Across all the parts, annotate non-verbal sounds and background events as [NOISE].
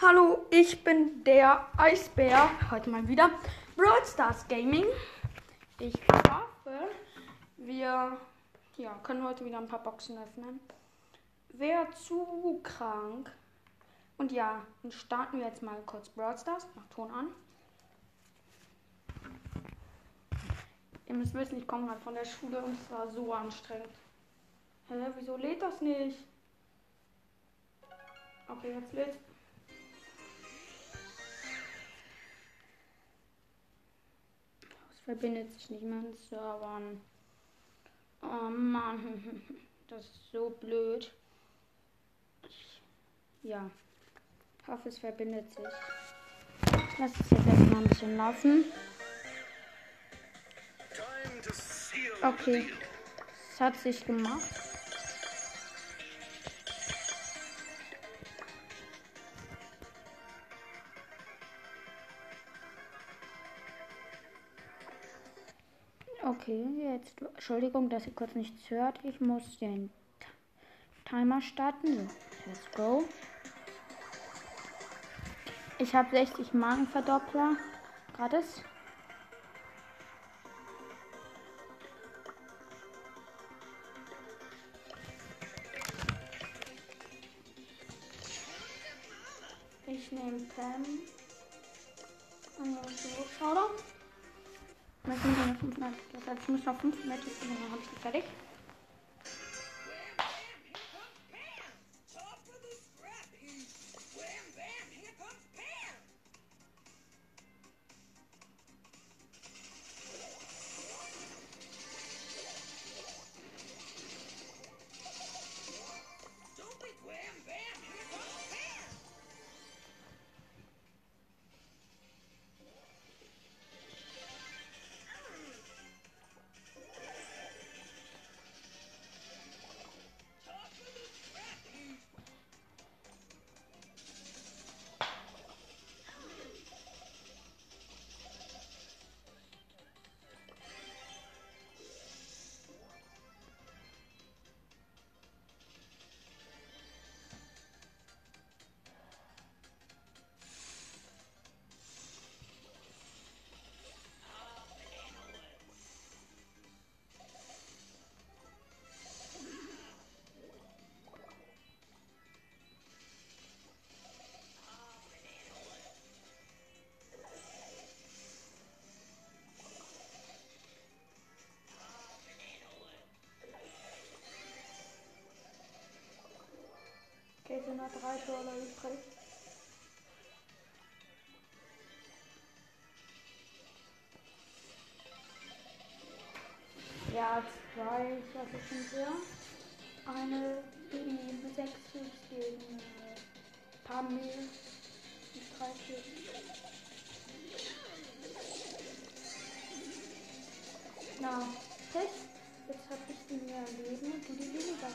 Hallo, ich bin der Eisbär. Heute mal wieder Brawl Stars Gaming. Ich hoffe, wir ja, können heute wieder ein paar Boxen öffnen. Wäre zu krank. Und ja, dann starten wir jetzt mal kurz Brawl Stars. Mach Ton an. Ihr müsst wissen, ich komme gerade von der Schule und es war so anstrengend. Hä, wieso lädt das nicht? Okay, jetzt lädt. Verbindet sich nicht mehr mit Servern. Oh Mann, [LAUGHS] das ist so blöd. Ich, ja, ich hoffe, es verbindet sich. Lass es jetzt erstmal ein bisschen laufen. Okay, es hat sich gemacht. Okay, jetzt, Entschuldigung, dass ihr kurz nichts hört. Ich muss den Timer starten. So, let's go. Ich habe 60 Magenverdoppler. Gratis. Ich nehme Pam. Und so, schau doch. Ich muss noch 5 Meter. Das heißt, ich muss noch 5 Meter. Dann habe ich die fertig. Noch drei Dollar übrig. Ja, zwei, ich es nicht sehr. Eine, mit sechs Cubes gegen äh, Pamel mit drei Cubes. Na, Pech. Jetzt hab ich die mehr Leben und du die weniger.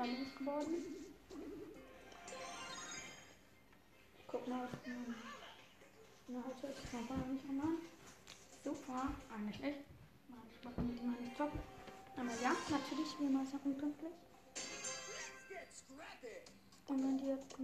20 geworden. Ich guck mal, was na, heute ist noch gar nicht einmal. Super, eigentlich nicht. Ich mache mit immer nicht top. Aber ja, natürlich, wie immer Sachen pünktlich. Und wenn die jetzt.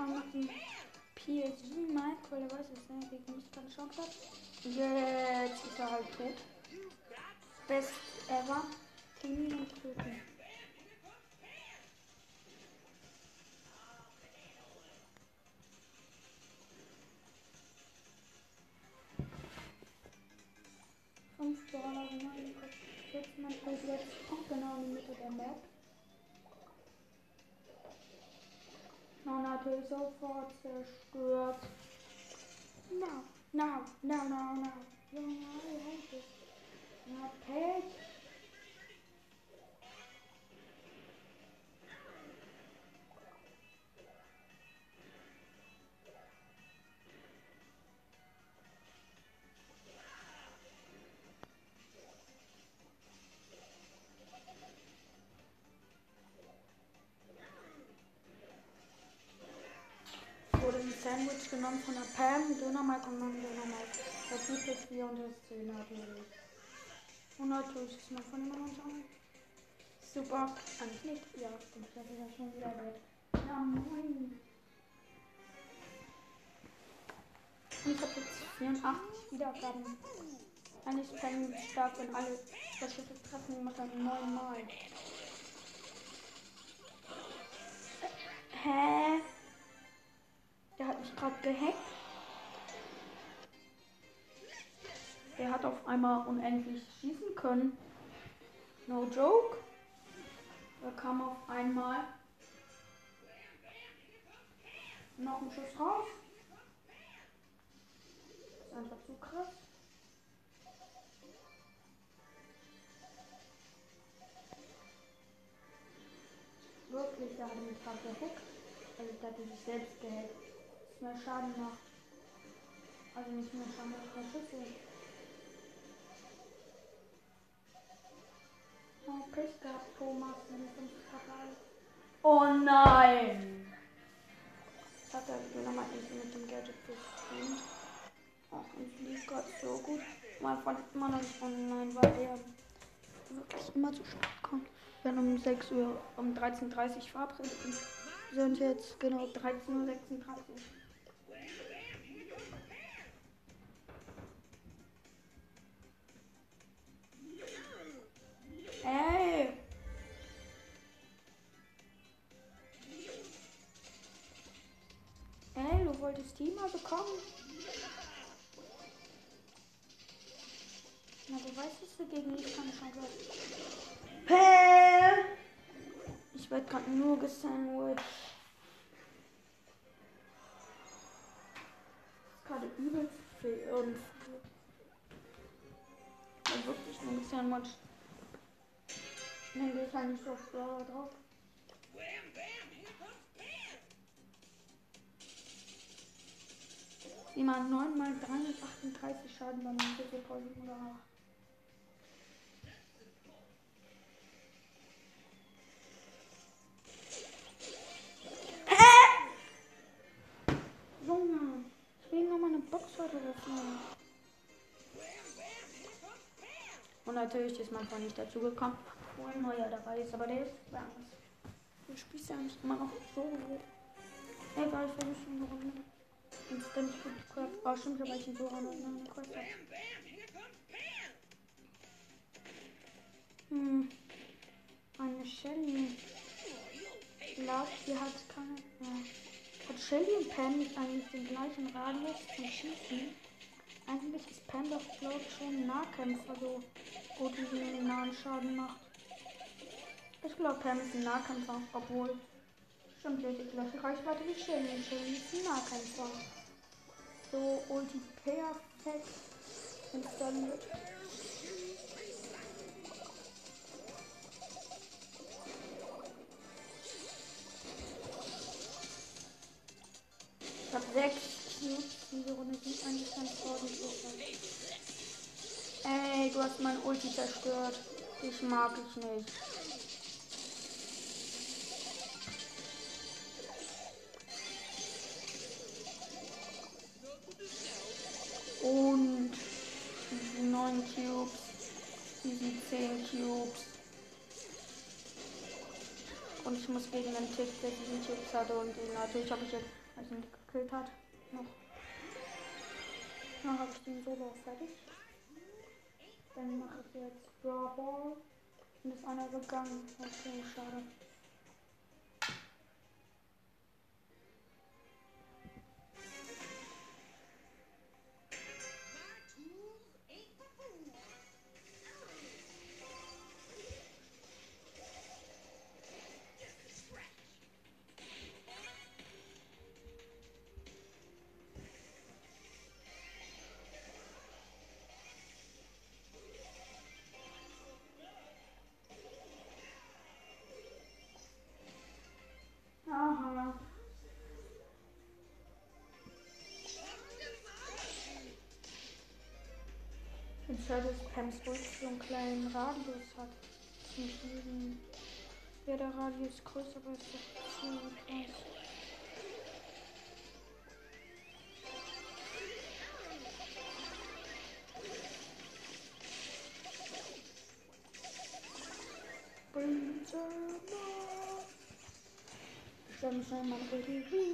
Kam nach dem PSG Mike, oder was ist denn? Gegen mich keine Chance hat. Jetzt ist er halt tot. Best ever. Timmy und töten. Fünf Dollar, genau. Jetzt mein jetzt auch genau in die Mitte der Map. Na, natürlich sofort zerstört. No, no, no, no, no. Junge, I hate it. Na, Pech. Und dann Dönermark. Das ist jetzt 4 und das 10 natürlich. Und natürlich ist man von dem anderen Super. Eigentlich nicht. Ja, stimmt. Das ist ja schon wieder wert. Ja, moin. Und ich habe jetzt 84 Wiedergaben. Eigentlich ist Pam stark, wenn alle das treffen, die macht dann 9 Mal. Hä? Der hat mich gerade gehackt. Der hat auf einmal unendlich schießen können. No joke. Da kam auf einmal noch ein Schuss raus. Das ist einfach zu krass. Wirklich, der hat mich gerade gehackt. Also der hat sich selbst gehackt mehr Schaden macht. Also nicht mehr Schaden, als Schüsse. Oh, Pech gehabt, Thomas. Oh nein! Das hat er nochmal irgendwie mit dem Gadget gestreamt. Ach, ich lief gerade so gut. Mein Freund immer noch nicht online, weil er wirklich immer zu spät kommt. Wir haben um 6 Uhr, um 13.30 Uhr verabredet. Sind jetzt genau 13.36 Uhr. Mal bekommen? Na, du weißt, dass du gegen mich kann schon Hä? Ich werde gerade nur gesandwiched. gerade übel viel und wirklich nur gesandwiched. Dann gehe ich halt nicht so drauf. Jemand 9 mal 338 Schaden beim Videofolgen oder auch. Junge, ich will noch mal eine Box heute öffnen. Und natürlich ist man vorhin nicht dazu gekommen wo ein neuer dabei ist, aber der ist anders. Du spielst ja nicht immer noch so. Egal, ich schon eine Runde. Instant gut gehört. Oh, stimmt, weil ich ihn so an eine Quest habe. Hm. Eine Shelly. Ich glaube, die hat keine. Ja. Hat Shelly und Pam nicht eigentlich den gleichen Radius zum Schießen? Eigentlich ist Pam doch, glaube ich, schon Nahkämpfer, so gut wie sie den nahen Schaden macht. Ich glaube, Pam ist ein Nahkämpfer, obwohl. Stimmt, ja, die gleiche Reichweite wie Shelly. Shelly ist ein Nahkämpfer. So, Ulti perfekt installiert. Ich habe sechs Cubes. Diese Runde ganz ordentlich aus. Ey, du hast mein Ulti zerstört. Ich mag ich nicht. Cubes, diese 10 Cubes. Und ich muss gegen den Tick, der diesen Cubes hatte und den natürlich habe ich jetzt, als ihn gekillt hat, noch. Dann habe ich den Solo fertig. Dann mache ich jetzt Brawl Ball. Und ist einer gegangen. Okay, schade. Travis Pams Rück so einen kleinen Radius hat. Fliegen. Ja, der Radius größer, aber ist doch zu groß. Dann schnell mal ready.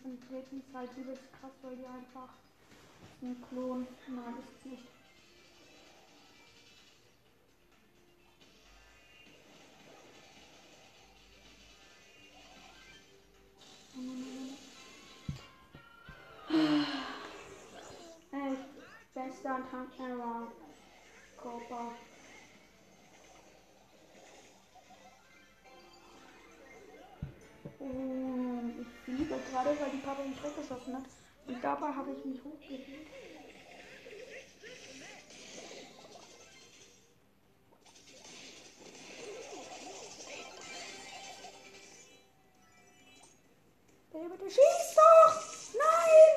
Ich finde Britney halt übelst krass, weil die einfach ein Klon. Nein, ist nicht. Bester Tank ever. Cooper. Gerade, weil die Papa mich weggeschossen hat. Und dabei habe ich mich hochgehielt. Der bitte schießt doch! Nein!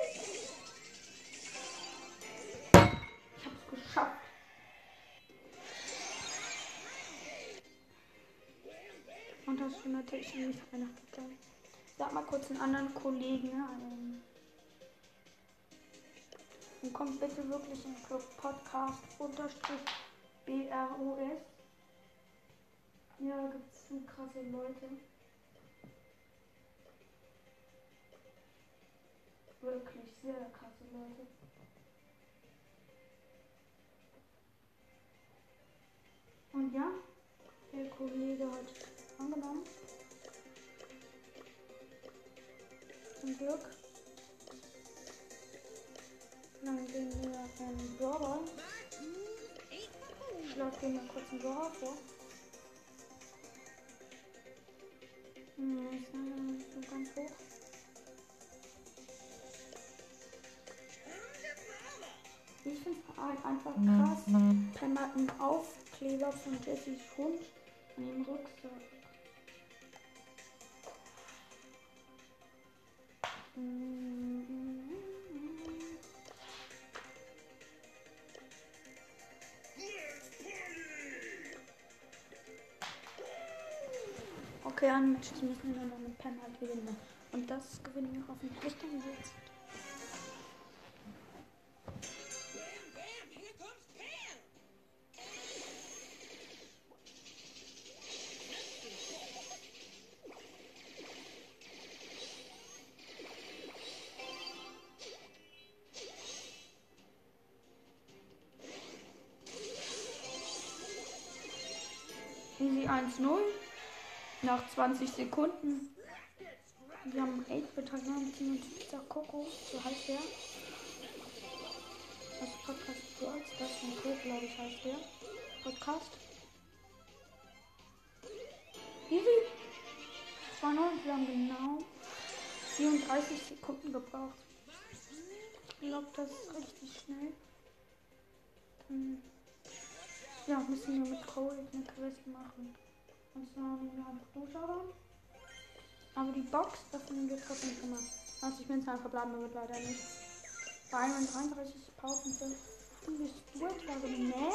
Ich hab's geschafft. Und das schon natürlich nicht Weihnachten. Kurz einen anderen Kollegen ein. Und kommt bitte wirklich in Club Podcast unterstrich BROS. Ja, gibt's so krasse Leute. Wirklich sehr krasse Leute. Und ja, der Kollege hat angenommen. Zum Glück. Dann gehen wir einen Brawler. Ich schlage den mal kurz einen Brawler vor. Hm, ist leider nicht so ganz hoch. Ich finde es halt einfach krass, wenn man einen Aufkleber von Jessys Hund an dem Rucksack. Okay, an Matches müssen wir noch mit Pen halt gewinnen. Und das gewinnen wir hoffentlich dann jetzt. Easy 1-0. Nach 20 Sekunden. Wir haben 8-Bit Team und Pizza Coco. So heißt der. Das Podcast Girls, das von Co, glaube ich, heißt der. Podcast. Easy. 2-0. Wir haben genau 34 Sekunden gebraucht. Ich glaube, das ist richtig schnell. Hm. Ja, müssen wir mit Cole eine Quest machen. Und zwar nehmen wir einfach Buchstaben. Aber die Box, nehmen wir trotzdem mal. Also ich bin es einfach bleiben wird leider nicht. Bei 31 Pausen sind wir Stuart wäre mehr.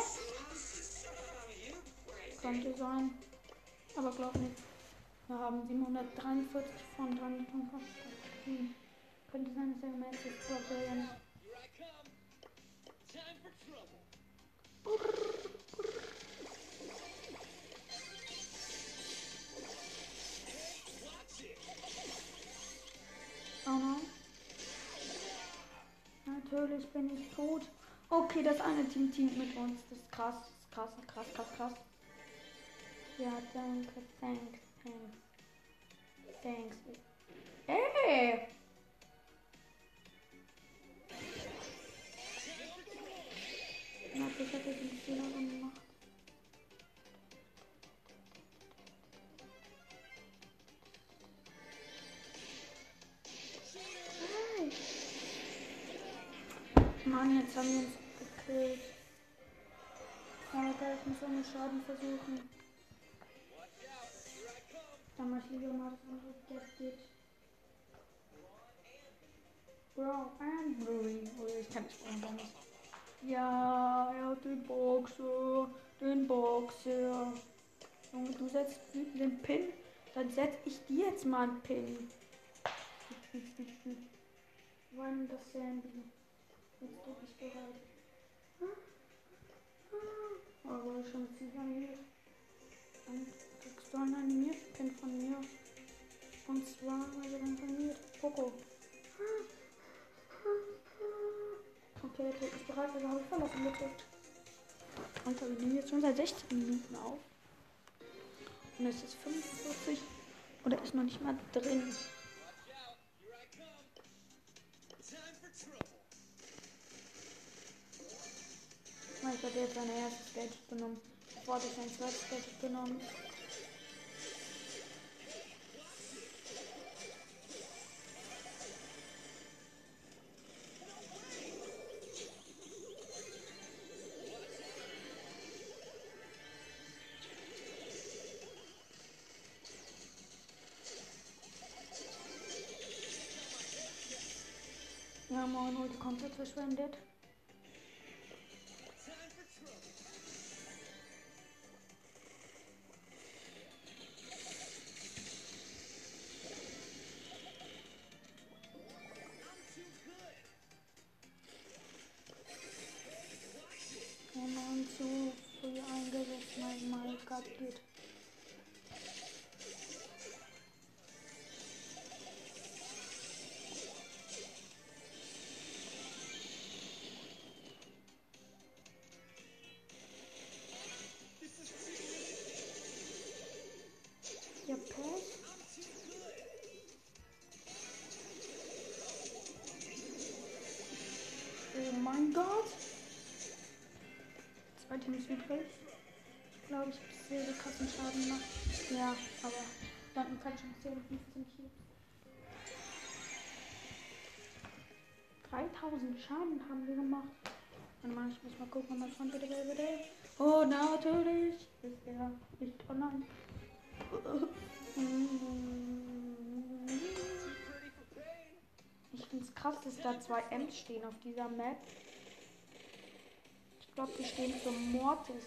Könnte sein. Aber glaub nicht. Wir haben 743 von 350. Hm. Könnte sein, dass er mehr ist. Stuart Oh nein. Natürlich bin ich tot. Okay, das eine Team teamt mit uns. Das ist krass. Das ist krass, krass, krass, krass. Ja, danke. Thanks. Thanks. Thanks. Ey! Ich hatte den Fehler gemacht. Mann, jetzt haben wir uns gekillt. Alter, ich muss ohne Schaden versuchen. Dann mach ich lieber mal das andere Gadget. Sprout and Bluey. Oh, ich kann Sprout gar nicht. Ja, er hat den Boxer. Den Boxer. Junge, du setzt den Pin. Dann setz ich dir jetzt mal einen Pin. Wann das Sandy? Jetzt bin ich bereit. Aber schon sicher animiert. Du einen animierten Pin von mir. Und zwar, also dann animiert. Poco. Okay, der Tod ist bereit, also habe ich verlassen, bitte. Und wir nehmen jetzt schon seit 16 Minuten auf. Und es ist 45. Und er ist noch nicht mal drin. Ich hatte jetzt sein erstes Gadget genommen. Bevor hatte ich sein zweites Gadget genommen. Ja, moin, Ulti komplett verschwendet. Mein Minecraft krassen Schaden gemacht. Ja, aber dann kann ich schon 10, 15 Cubes. 3000 Schaden haben wir gemacht. Warte mal, ich muss mal gucken, ob mein Freund wieder gelbe Oh, natürlich ist er nicht online. [LAUGHS] Ich finde es krass, dass da zwei M's stehen auf dieser Map. Ich glaube, die stehen für Mortis.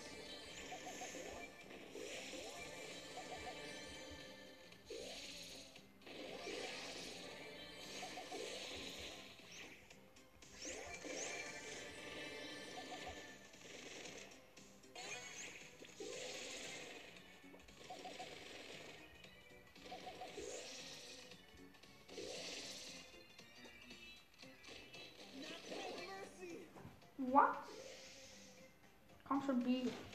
Komm schon,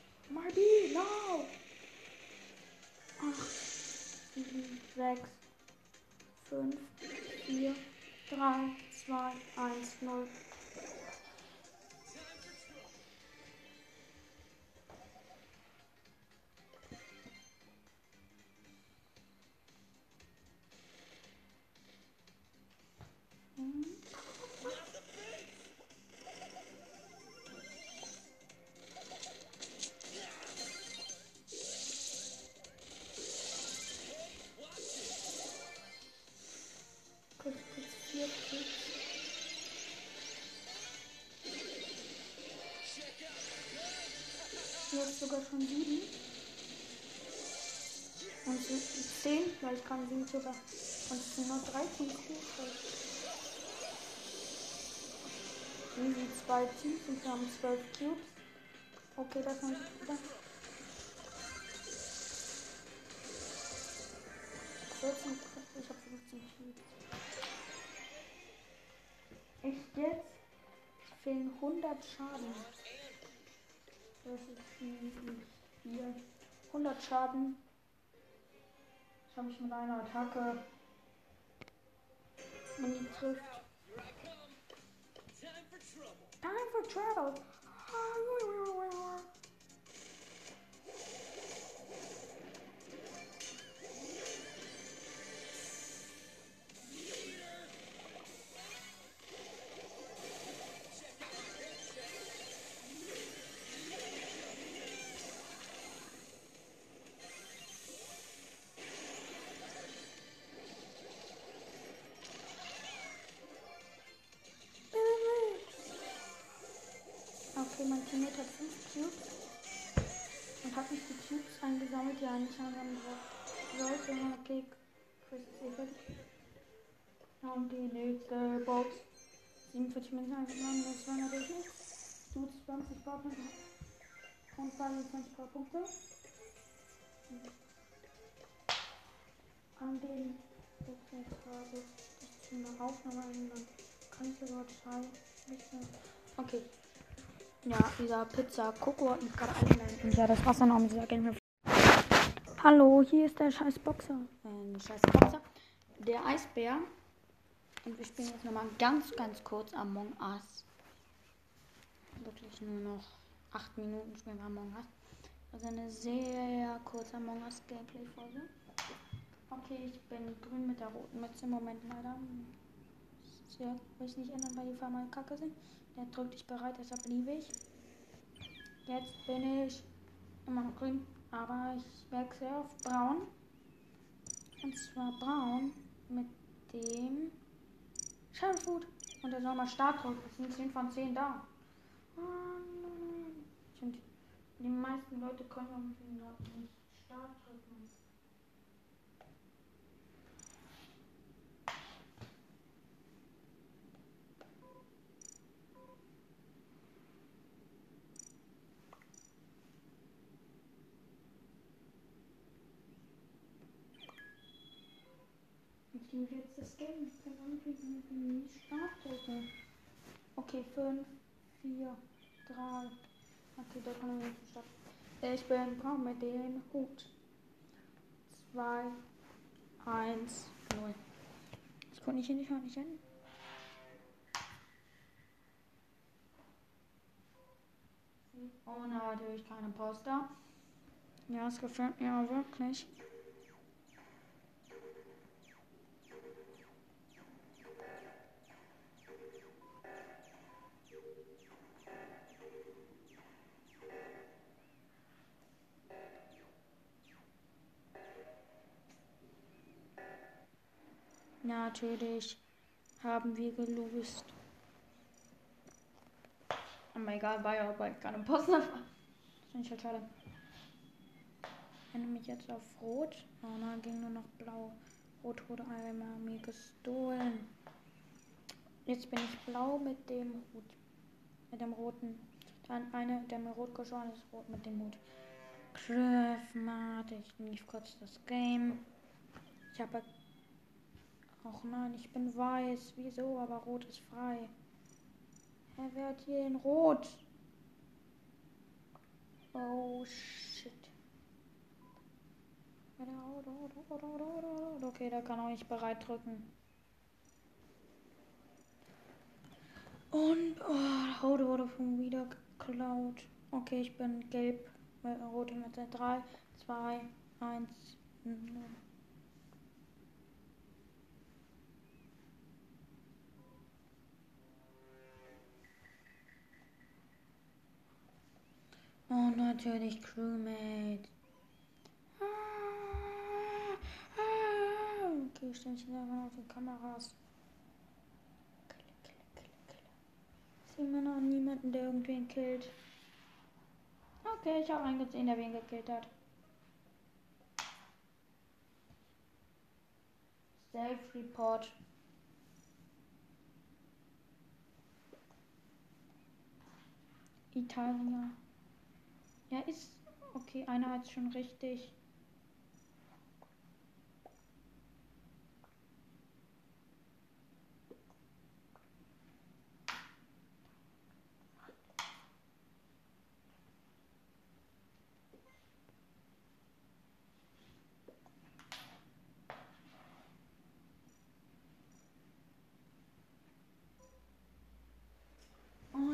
Jetzt sogar schon sieben. Und es sind zehn, weil ich kann sie sogar. Und es sind nur 13 Kuchen. Easy zwei Teams und wir haben 12 Cubes. Okay, das haben wir wieder. 14, ich habe 15 Cubes. Echt jetzt? Fehlen 100 Schaden. Viel. 100 Schaden. Ich habe mich mit einer Attacke. Wenn die trifft. Time for travel. Okay, sollte. Okay, Chris ist eh fertig. Und die nächste Box. 47 Münzen eingesammelt, das war natürlich nicht. Du 20 Powerpunkte. Und 22 Powerpunkte. An den das zu einer Aufnahme ändern. Kann ich sogar Schall Okay. Ja, dieser Pizza Coco hat mich gerade eingeladen. Und ja, das war's dann auch mit dieser Game. Hallo, hier ist der scheiß Boxer. Äh, scheiß Boxer. Der Eisbär. Und wir spielen jetzt nochmal ganz, ganz kurz Among Us. Wirklich nur noch 8 Minuten spielen wir Among Us. Also eine sehr kurze Among Us Gameplay-Folge. Okay, ich bin grün mit der roten Mütze im Moment leider. Ja, will ich nicht ändern, weil die Farbe kacke sind. Der drückt dich bereit, deshalb liebe ich. Jetzt bin ich immer noch grün, aber ich wechsle auf braun. Und zwar braun mit dem Shadowfood. Und der soll mal Start drücken. Das sind 10 von 10 da. Und die meisten Leute können irgendwie noch nicht Start drücken. Ich liebe jetzt das Game. Ich kann irgendwie nicht drücken. Okay, 5, 4, 3. Okay, da kann ich nicht starten. Ich bin braun mit dem Hut. 2, 1, 0. Ich konnte nicht hin, ich konnte nicht hin. Oh, natürlich keine Poster. Ja, es gefällt mir auch wirklich. Natürlich haben wir gelost. Aber egal, war ja bald keine Post. [LAUGHS] Das finde ich halt schade. Ich mich jetzt auf Rot. Oh nein, ging nur noch Blau. Rot wurde einmal mir gestohlen. Jetzt bin ich blau mit dem Hut. Mit dem roten. Dann eine, der mir rot geschoren ist, rot mit dem Hut. Griffmat. Ich lief kurz das Game. Ich habe Och nein, ich bin weiß. Wieso? Aber rot ist frei. Er wird hier in rot. Oh shit. Okay, da kann auch nicht bereit drücken. Und oh, Haut wurde von wieder geklaut. Okay, ich bin gelb. Rote mit 3, 2, 1, 0. Oh, natürlich Crewmate. Ah, ah. Okay, ich stelle mich einfach auf die Kameras. Kille, kille, kille, kille. Sieht man noch niemanden, der irgendwen killt. Okay, ich habe einen gesehen, der wen gekillt hat. Self-Report. Italia. Ja, ist okay. Einer hat schon richtig. Oh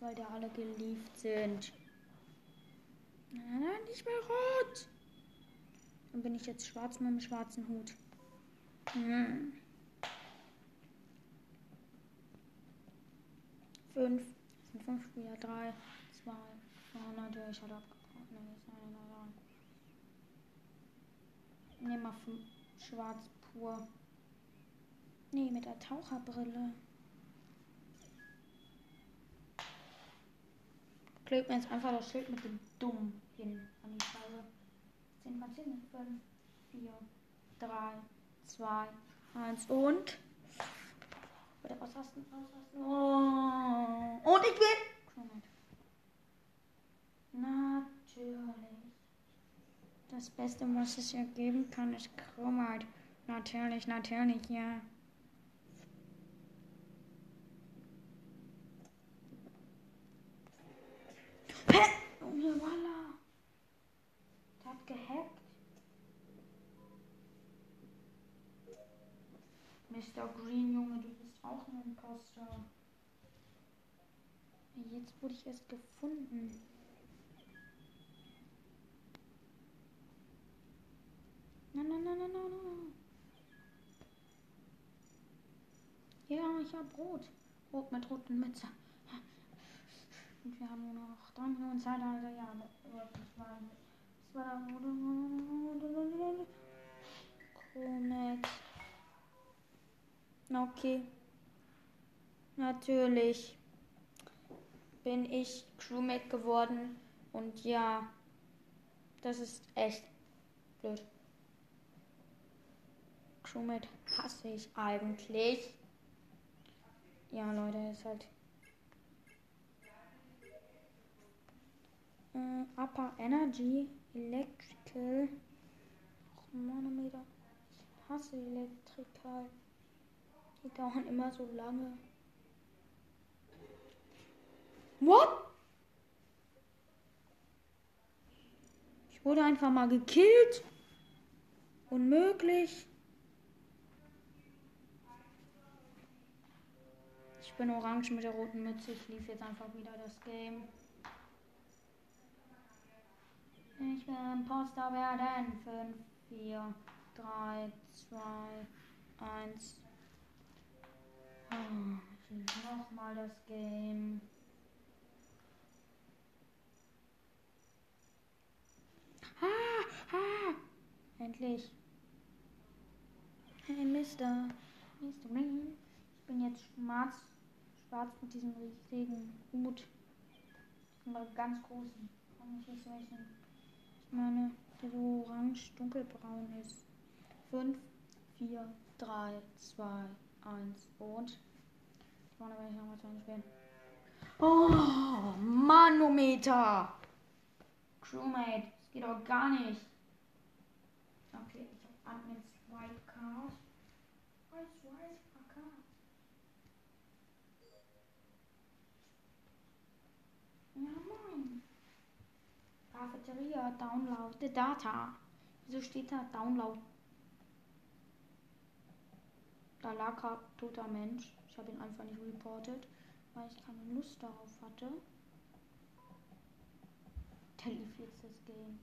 weil da alle gelieft sind. Nein, nicht mehr rot. Dann bin ich jetzt schwarz mit dem schwarzen Hut. Hm. Fünf. Das sind fünf Spieler. Drei, zwei. Oh, natürlich hat abgebrochen. Nee, ist eine da. Nehmen wir. Schwarz pur. Nee, mit der Taucherbrille. klebe mir jetzt einfach das Schild mit dem Dumm hin an die Scheibe. 10 von 10, 5, 4, 3, 2, 1 und. Bitte ausrasten, ausrasten. Oh. Und ich bin. Natürlich. Das Beste, was es hier geben kann, ist Chromite. Natürlich, natürlich, ja. Hä? Junge, voila. Der hat gehackt. Mr. Green, Junge, du bist auch ein Imposter. Jetzt wurde ich erst gefunden. Nein, nein, nein, nein, nein, nein. Ja, ich habe Brot. Brot mit roten Mütze. Und wir haben nur noch drei Minuten Zeit, also ja, das war, das war Chromet. Okay. Natürlich bin ich Crewmate geworden und ja, das ist echt blöd. Crewmate hasse ich eigentlich. Ja, Leute, ist halt Äh, Upper Energy, Electrical, Manometer. Ich hasse Elektrical. Die dauern immer so lange. What? Ich wurde einfach mal gekillt. Unmöglich. Ich bin orange mit der roten Mütze. Ich lief jetzt einfach wieder das Game. Ich will Imposter werden. 5, 4, 3, 2, 1. Oh, nochmal das Game. Ha, ha. Endlich. Hey, Mister. Mister Green. Ich bin jetzt schwarz. Schwarz mit diesem riesigen Hut. Mal ganz großen. Ich meine, der so orange dunkelbraun ist. 5, 4, 3, 2, 1 und. Ich wollte welche nochmal zu spielen. Oh, Manometer! Crewmate, das geht doch gar nicht. Okay, ich habe Admins Wildcard. Wildcard? Ja, moin. Cafeteria, Download the Data. Wieso steht da Download? Da lag ein toter Mensch. Ich habe ihn einfach nicht reportet, weil ich keine Lust darauf hatte. Der lief jetzt das Game.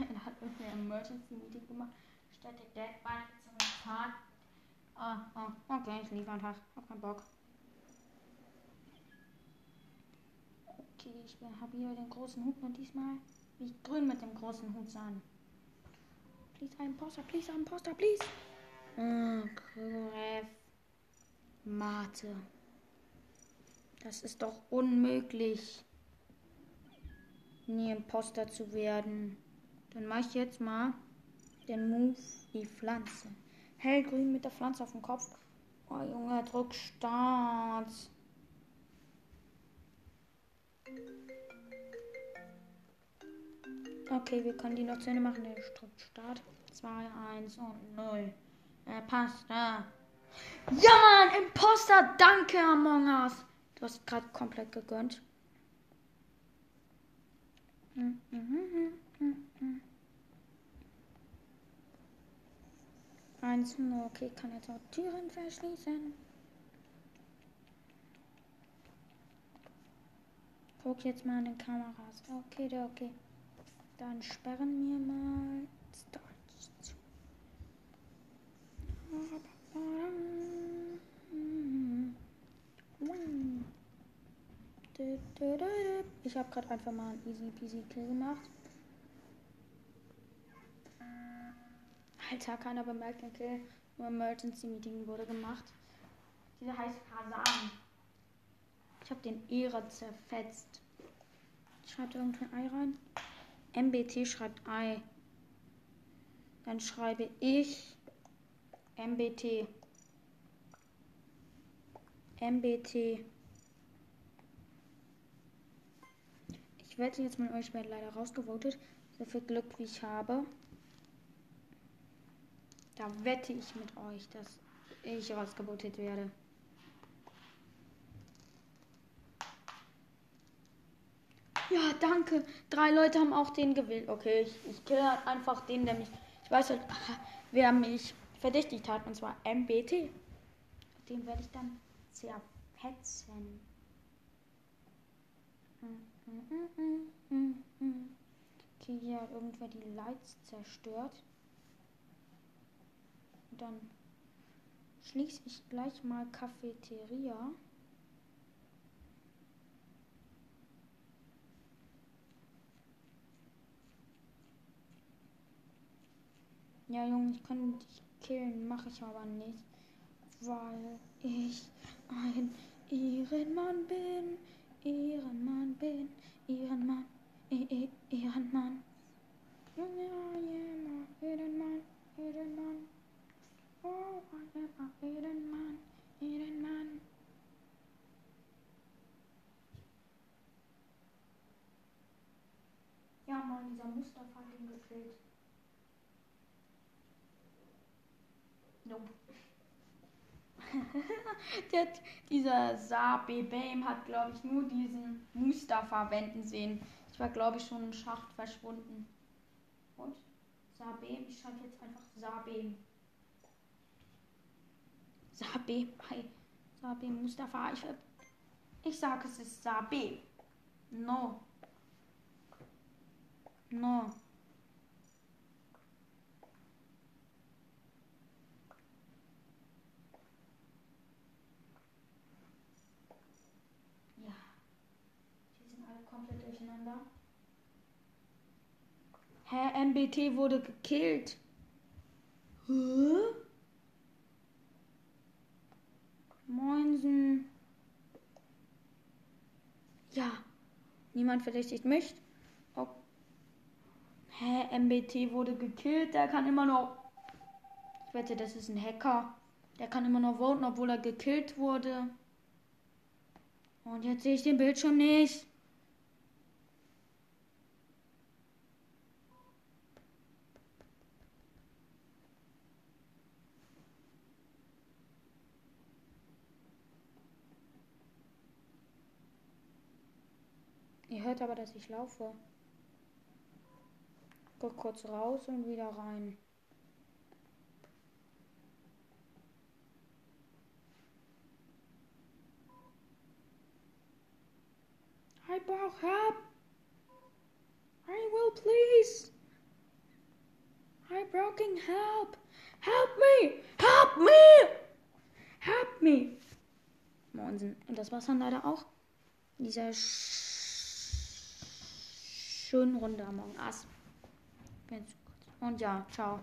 [LAUGHS] er hat irgendwie ein Emergency Meeting gemacht. Statt der Dead Bike zum Tag. Ah, oh, okay, ich liefere einfach. Hab keinen Bock. Okay, ich habe hier den großen Hut und diesmal wie ich grün mit dem großen Hut sein. Please, ein Poster, please, ein Poster, please. Gref. Mate. Das ist doch unmöglich nie Imposter zu werden. Dann mache ich jetzt mal den Move wie Pflanze. Hellgrün mit der Pflanze auf dem Kopf. Oh Junge, drück Start. Okay, wir können die noch zu Ende machen. Der drückt Start. 2, 1 und 0. Er passt da. Ja, Mann, Imposter, danke, Among Us. Du hast gerade komplett gegönnt. Eins, okay, kann jetzt auch Türen verschließen. Guck jetzt mal an den Kameras. Okay, okay. Dann sperren wir mal. Start. Ich habe gerade einfach mal einen easy peasy Kill gemacht. Alter, keiner bemerkt den. Nur Emergency Meeting wurde gemacht. Dieser heißt Hasan. Ich habe den Ehre zerfetzt. Schreibt irgendein Ei rein. MBT schreibt Ei. Dann schreibe ich MBT. MBT. Ich wette jetzt mit euch, werde leider rausgevotet. So viel Glück wie ich habe. Da wette ich mit euch, dass ich rausgevotet werde. Ja, danke. Drei Leute haben auch den gewählt. Okay, ich, ich kill halt einfach den, der mich. Ich weiß halt, [LAUGHS] wer mich verdächtigt hat, und zwar MBT. Den werde ich dann zerfetzen. Okay, hier hat irgendwer die Lights zerstört. Dann schließe ich gleich mal Cafeteria. Ja, Junge, ich kann dich killen, mache ich aber nicht, weil ich ein Ehrenmann bin, Ehrenmann bin, Ehrenmann, e e Ehrenmann. Ja, ja, Ehrenmann, Ehrenmann. Oh, Ehrenmann, Ehrenmann. Ja, Mann, dieser Mustafa [LAUGHS] hat ihn gekillt. Nope. Dieser Sabe Bame hat, glaube ich, nur diesen Mustafa wenden sehen. Ich war, glaube ich, schon im Schacht verschwunden. Und? Sabem, ich schreibe jetzt einfach Sabem. Sabem, hi. Sabem Mustafa. Ich, ich sage, es ist Sabem. No. No. komplett durcheinander. Hä, MBT wurde gekillt. Hä? Moinsen. Ja. Niemand verdächtigt mich. Oh. Hä, MBT wurde gekillt. Der kann immer noch. Ich wette, das ist ein Hacker. Der kann immer noch voten, obwohl er gekillt wurde. Und jetzt sehe ich den Bildschirm nicht. Hört aber, dass ich laufe. Guck kurz raus und wieder rein. I brauch help. I will please. I broken help. Help me. Help me. Help me. Monsen. Und das war's dann leider auch. Dieser Sch schönen Runde Among Us. Und ja, ciao.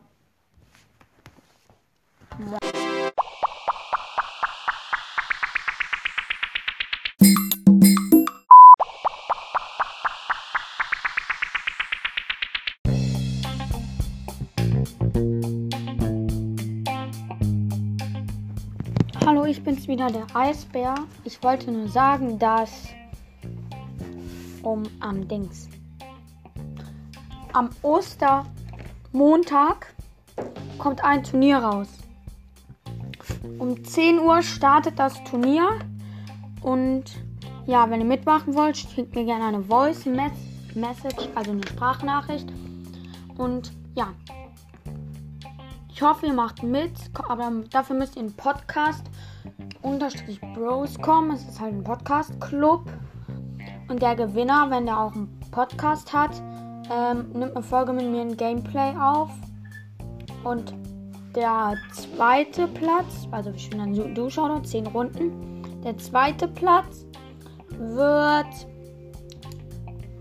Hallo, ich bin's wieder, der Eisbär. Ich wollte nur sagen, dass um am Dings am Ostermontag kommt ein Turnier raus. Um 10 Uhr startet das Turnier. Und ja, wenn ihr mitmachen wollt, schickt mir gerne eine Voice Message, also eine Sprachnachricht. Und ja, ich hoffe, ihr macht mit, aber dafür müsst ihr in Podcast unterstrich Bros kommen. Es ist halt ein Podcast-Club. Und der Gewinner, wenn der auch einen Podcast hat, ähm, nimmt eine Folge mit mir ein Gameplay auf. Und der zweite Platz, also ich bin dann Du-Showdown, 10 Runden. Der zweite Platz wird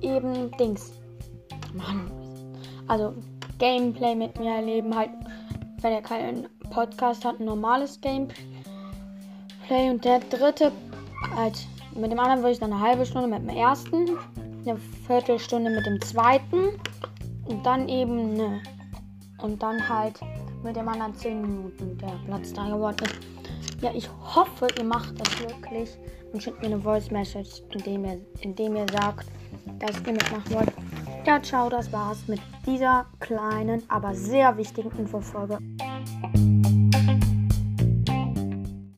eben Dings. Mann. Also Gameplay mit mir erleben, halt, wenn ihr keinen Podcast hat, ein normales Gameplay. Und der dritte, halt, mit dem anderen würde ich dann eine halbe Stunde mit dem ersten, eine Viertelstunde mit dem zweiten und dann eben eine. Und dann halt mit dem anderen 10 Minuten, der Platz 3 geworden ist. Ja, ich hoffe, ihr macht das wirklich und schickt mir eine Voice Message, indem ihr, indem ihr sagt, dass ihr mitmachen wollt. Ja, ciao, das war's mit dieser kleinen, aber sehr wichtigen Infofolge.